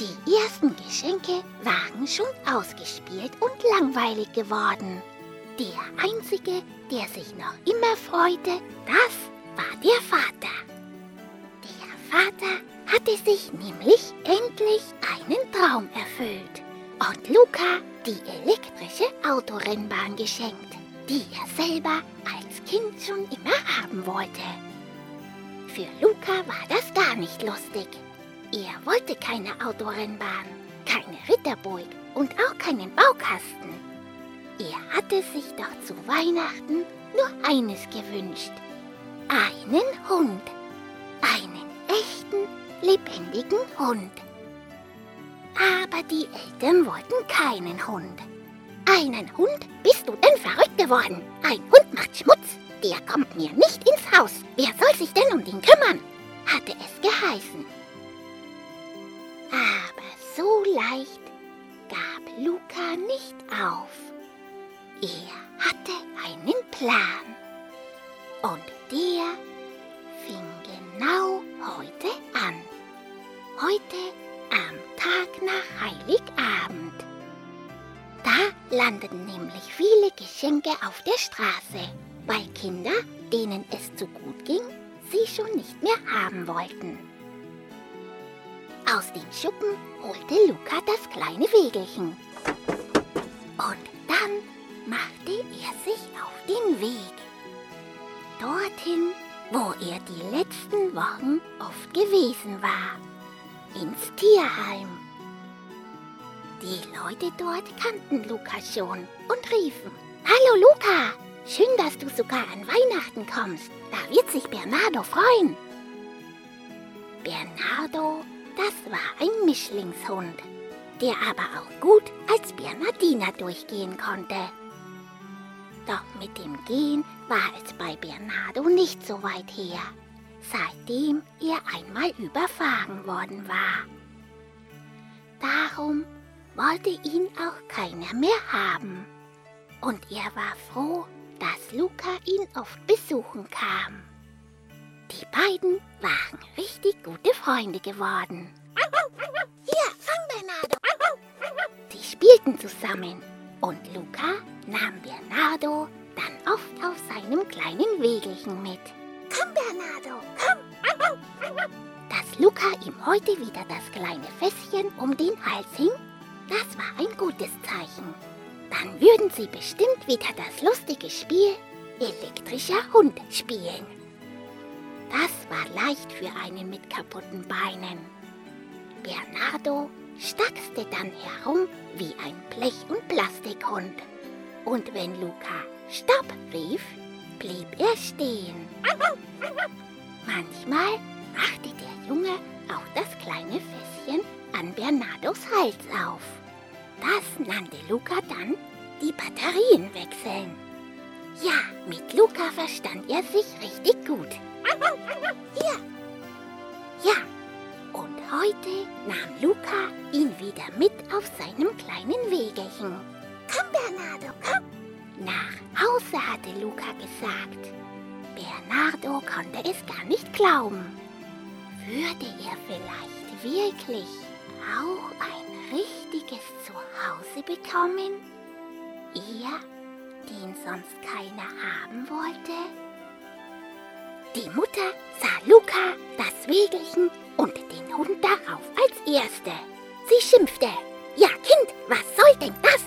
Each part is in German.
Die ersten Geschenke waren schon ausgespielt und langweilig geworden. Der Einzige, der sich noch immer freute, das war der Vater. Der Vater hatte sich nämlich endlich einen Traum erfüllt und Luca die elektrische Autorennbahn geschenkt, die er selber als Kind schon immer haben wollte. Für Luca war das gar nicht lustig. Er wollte keine Autorennbahn, keine Ritterburg und auch keinen Baukasten. Er hatte sich doch zu Weihnachten nur eines gewünscht. Einen Hund. Einen echten, lebendigen Hund. Aber die Eltern wollten keinen Hund. Einen Hund? Bist du denn verrückt geworden? Ein Hund macht Schmutz. Der kommt mir nicht Haus. Wer soll sich denn um den kümmern? hatte es geheißen. Aber so leicht gab Luca nicht auf. Er hatte einen Plan. Und der fing genau heute an. Heute am Tag nach Heiligabend. Da landeten nämlich viele Geschenke auf der Straße, weil Kinder, denen es zu gut ging, sie schon nicht mehr haben wollten. Aus dem Schuppen holte Luca das kleine Wägelchen. Und dann machte er sich auf den Weg. Dorthin, wo er die letzten Wochen oft gewesen war. Ins Tierheim. Die Leute dort kannten Luca schon und riefen, Hallo Luca, schön, dass du sogar an Weihnachten kommst. Da wird sich Bernardo freuen. Bernardo das war ein Mischlingshund, der aber auch gut als Bernardiner durchgehen konnte. Doch mit dem Gehen war es bei Bernardo nicht so weit her, seitdem er einmal überfahren worden war. Darum wollte ihn auch keiner mehr haben. Und er war froh, dass Luca ihn oft besuchen kam. Die beiden waren richtig gute Freunde geworden. Hier, fang Bernardo. Sie spielten zusammen und Luca nahm Bernardo dann oft auf seinem kleinen Wägelchen mit. Komm, Bernardo, komm. Dass Luca ihm heute wieder das kleine Fässchen um den Hals hing, das war ein gutes Zeichen. Dann würden sie bestimmt wieder das lustige Spiel elektrischer Hund spielen. Das war leicht für einen mit kaputten Beinen. Bernardo stackste dann herum wie ein Blech- und Plastikhund. Und wenn Luca Stopp rief, blieb er stehen. Manchmal machte der Junge auch das kleine Fässchen an Bernardos Hals auf. Das nannte Luca dann die Batterien wechseln. Ja, mit Luca verstand er sich richtig gut. Hier. Ja. Und heute nahm Luca ihn wieder mit auf seinem kleinen Wägelchen. Komm, Bernardo, komm. Nach Hause hatte Luca gesagt. Bernardo konnte es gar nicht glauben. Würde er vielleicht wirklich auch ein richtiges Zuhause bekommen? Er, den sonst keiner haben wollte? Die Mutter sah Luca, das Wägelchen und den Hund darauf als Erste. Sie schimpfte. Ja, Kind, was soll denn das?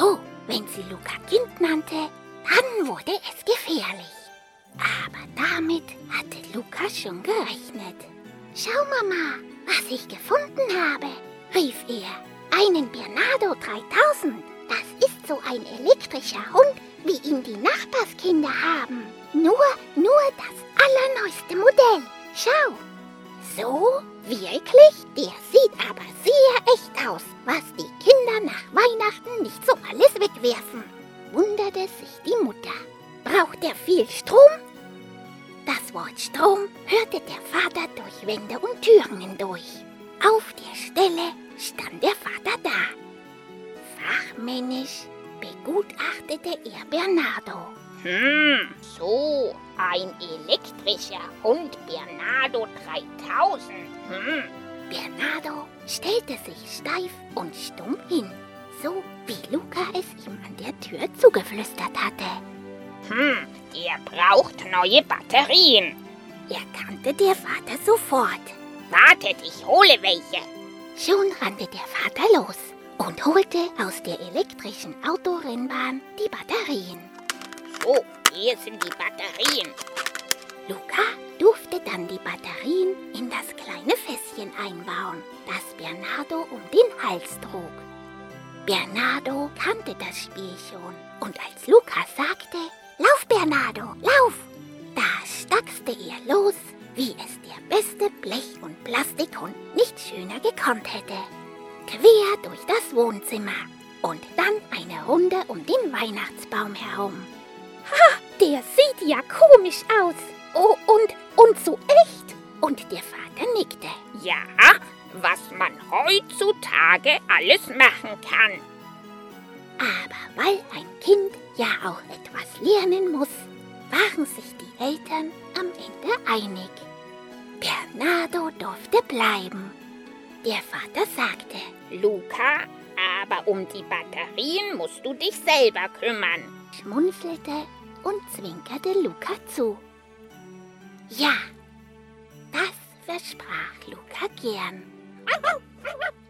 Oh, wenn sie Luca Kind nannte, dann wurde es gefährlich. Aber damit hatte Luca schon gerechnet. Schau, Mama, was ich gefunden habe, rief er. Einen Bernardo 3000. Das ist so ein elektrischer Hund, wie ihn die Nachbarskinder haben. Nur, nur das allerneueste Modell. Schau. So? Wirklich? Der sieht aber sehr echt aus, was die Kinder nach Weihnachten nicht so alles wegwerfen. Wunderte sich die Mutter. Braucht er viel Strom? Das Wort Strom hörte der Vater durch Wände und Türen hindurch. Auf der Stelle stand der Vater da. Fachmännisch begutachtete er Bernardo. Hm, so, ein elektrischer Hund Bernardo 3000. Hm, Bernardo stellte sich steif und stumm hin, so wie Luca es ihm an der Tür zugeflüstert hatte. Hm, ihr braucht neue Batterien. Erkannte der Vater sofort. Wartet, ich hole welche. Schon rannte der Vater los und holte aus der elektrischen Autorennbahn die Batterien. So, hier sind die Batterien. Luca durfte dann die Batterien in das kleine Fässchen einbauen, das Bernardo um den Hals trug. Bernardo kannte das Spiel schon und als Luca sagte, Lauf, Bernardo, lauf! Da stackste er los, wie es der beste Blech- und Plastikhund nicht schöner gekonnt hätte. Quer durch das Wohnzimmer und dann eine Runde um den Weihnachtsbaum herum. Ha, der sieht ja komisch aus. Oh, und, und so echt. Und der Vater nickte. Ja, was man heutzutage alles machen kann. Aber weil ein Kind ja auch etwas lernen muss, waren sich die Eltern am Ende einig. Bernardo durfte bleiben. Der Vater sagte, Luca, aber um die Batterien musst du dich selber kümmern. schmunzelte und zwinkerte Luca zu. Ja, das versprach Luca gern.